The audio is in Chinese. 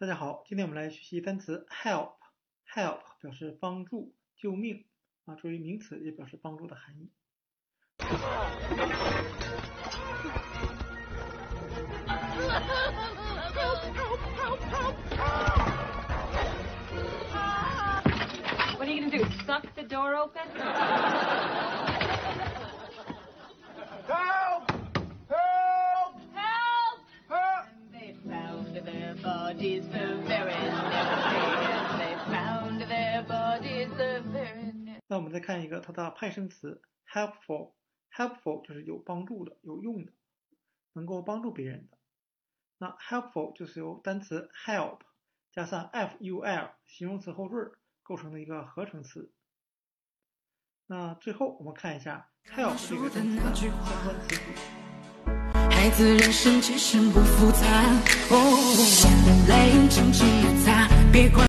大家好，今天我们来学习单词 help。help 表示帮助、救命啊，作为名词也表示帮助的含义。What are you gonna do? Suck the door open? Help! Help! Help! Help! They found 那我们再看一个它的派生词 helpful。helpful 就是有帮助的、有用的，能够帮助别人的。那 helpful 就是由单词 help 加上 f u l 形容词后缀构成的一个合成词。那最后我们看一下 help 这个单词的相关词。孩子人生其实不复杂，哦，眼泪轻轻的擦，别管。